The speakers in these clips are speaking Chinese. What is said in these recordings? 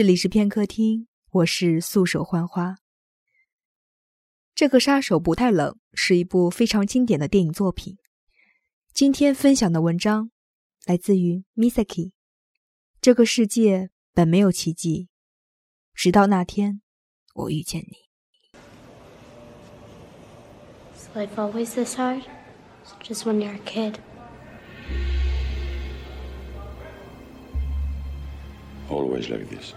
这里是片刻听，我是素手浣花。这个杀手不太冷是一部非常经典的电影作品。今天分享的文章来自于 Misaki。这个世界本没有奇迹，直到那天我遇见你。Is life always this hard? Just when you're a kid. Always like this.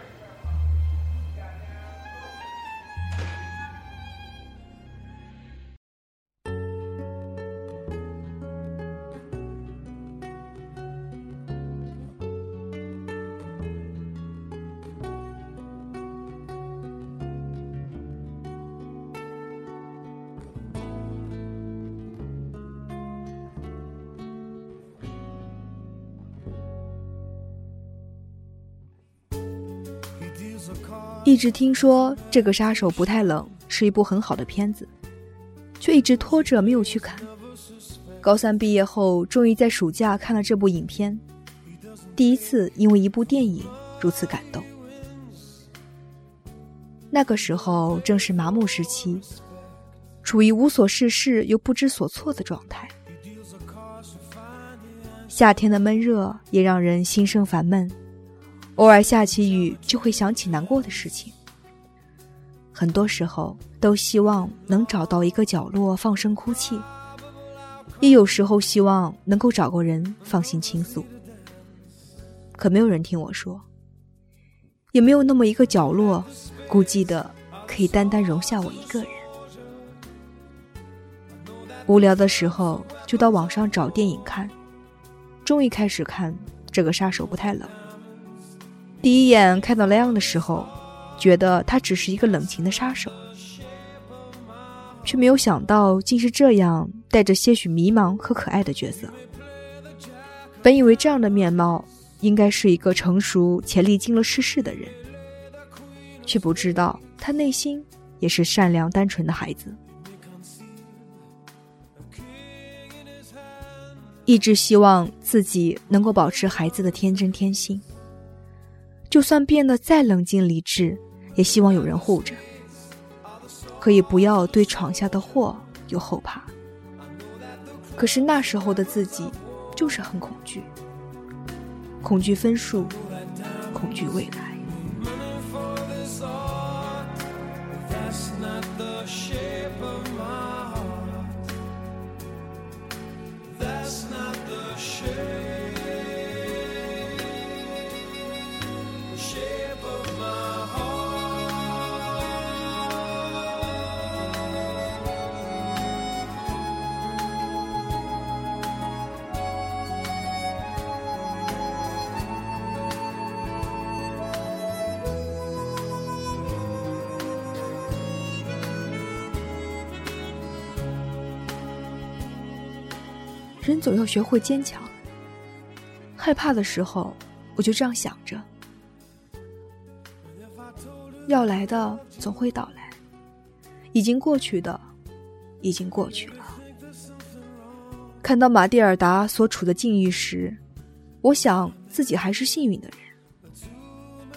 一直听说这个杀手不太冷是一部很好的片子，却一直拖着没有去看。高三毕业后，终于在暑假看了这部影片，第一次因为一部电影如此感动。那个时候正是麻木时期，处于无所事事又不知所措的状态。夏天的闷热也让人心生烦闷。偶尔下起雨，就会想起难过的事情。很多时候都希望能找到一个角落放声哭泣，也有时候希望能够找个人放心倾诉。可没有人听我说，也没有那么一个角落，孤寂的可以单单容下我一个人。无聊的时候就到网上找电影看，终于开始看这个杀手不太冷。第一眼看到莱昂的时候，觉得他只是一个冷情的杀手，却没有想到竟是这样带着些许迷茫和可爱的角色。本以为这样的面貌应该是一个成熟且历经了世事的人，却不知道他内心也是善良单纯的孩子，一直希望自己能够保持孩子的天真天性。就算变得再冷静理智，也希望有人护着。可以不要对闯下的祸有后怕。可是那时候的自己，就是很恐惧，恐惧分数，恐惧未来。人总要学会坚强。害怕的时候，我就这样想着：要来的总会到来，已经过去的已经过去了。看到马蒂尔达所处的境遇时，我想自己还是幸运的人，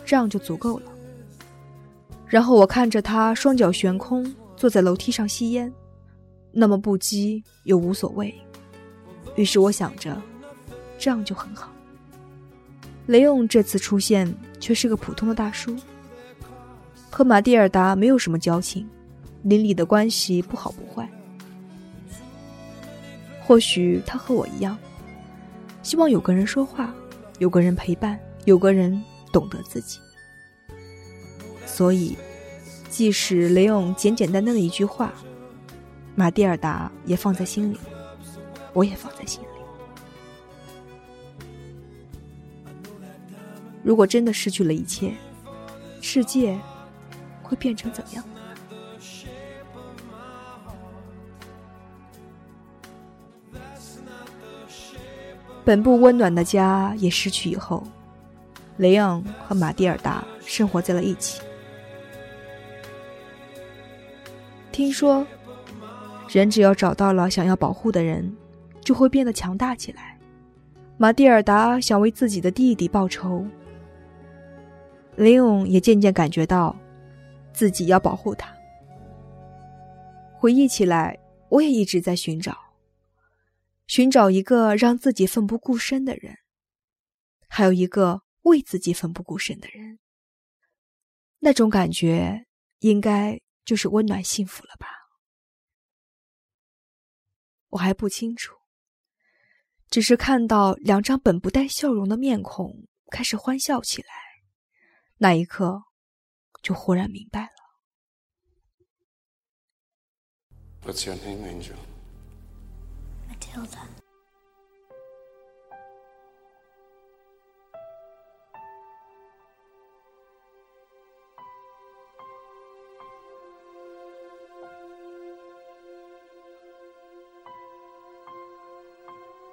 这样就足够了。然后我看着他双脚悬空坐在楼梯上吸烟，那么不羁又无所谓。于是我想着，这样就很好。雷勇这次出现却是个普通的大叔，和马蒂尔达没有什么交情，邻里的关系不好不坏。或许他和我一样，希望有个人说话，有个人陪伴，有个人懂得自己。所以，即使雷勇简简单单的一句话，马蒂尔达也放在心里。我也放在心里。如果真的失去了一切，世界会变成怎样？本不温暖的家也失去以后，雷昂和马蒂尔达生活在了一起。听说，人只要找到了想要保护的人。就会变得强大起来。马蒂尔达想为自己的弟弟报仇，雷永也渐渐感觉到，自己要保护他。回忆起来，我也一直在寻找，寻找一个让自己奋不顾身的人，还有一个为自己奋不顾身的人。那种感觉，应该就是温暖幸福了吧？我还不清楚，只是看到两张本不带笑容的面孔开始欢笑起来。那一刻，就忽然明白了。What's your name, Angel? Matilda.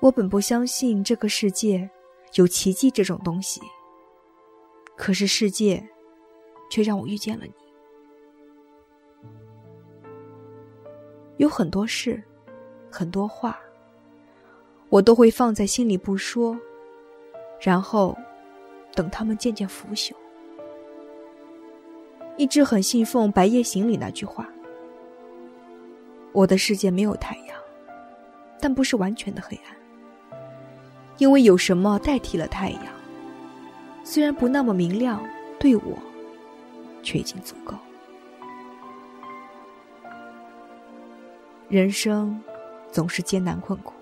我本不相信这个世界有奇迹这种东西。可是世界，却让我遇见了你。有很多事，很多话，我都会放在心里不说，然后等他们渐渐腐朽。一直很信奉《白夜行》里那句话：“我的世界没有太阳，但不是完全的黑暗，因为有什么代替了太阳。”虽然不那么明亮，对我，却已经足够。人生总是艰难困苦，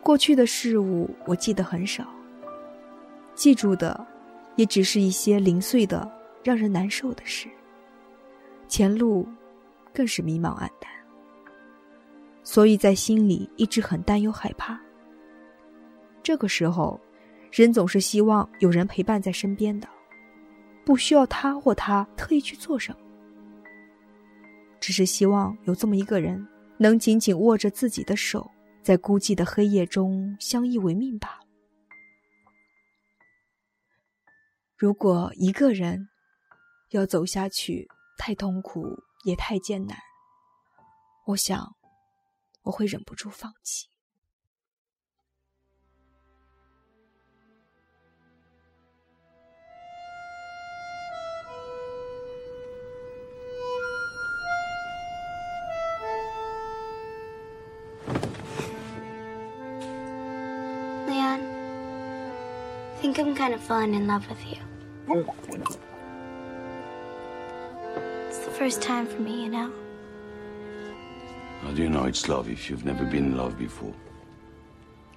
过去的事物我记得很少，记住的也只是一些零碎的、让人难受的事。前路更是迷茫暗淡，所以在心里一直很担忧害怕。这个时候。人总是希望有人陪伴在身边的，不需要他或她特意去做什么，只是希望有这么一个人，能紧紧握着自己的手，在孤寂的黑夜中相依为命罢了。如果一个人要走下去，太痛苦也太艰难，我想我会忍不住放弃。I'm kind of falling in love with you. It's the first time for me, you know? How do you know it's love if you've never been in love before?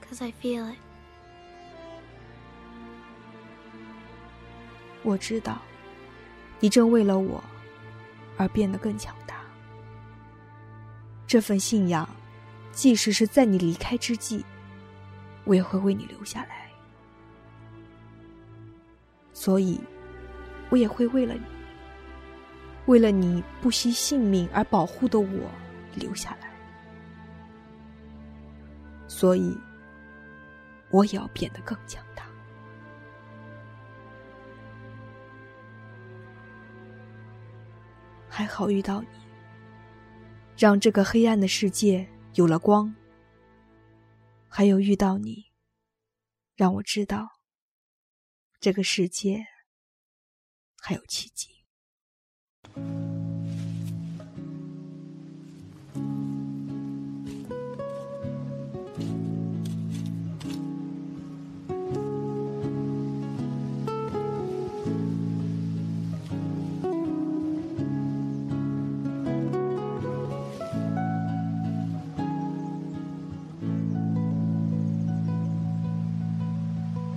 Because I feel it. 我知道，你正为了我而变得更强大。这份信仰，即使是在你离开之际，我也会为你留下来。所以，我也会为了你，为了你不惜性命而保护的我留下来。所以，我也要变得更强大。还好遇到你，让这个黑暗的世界有了光。还有遇到你，让我知道。这个世界还有奇迹。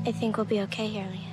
I think we'll be okay here, Leah.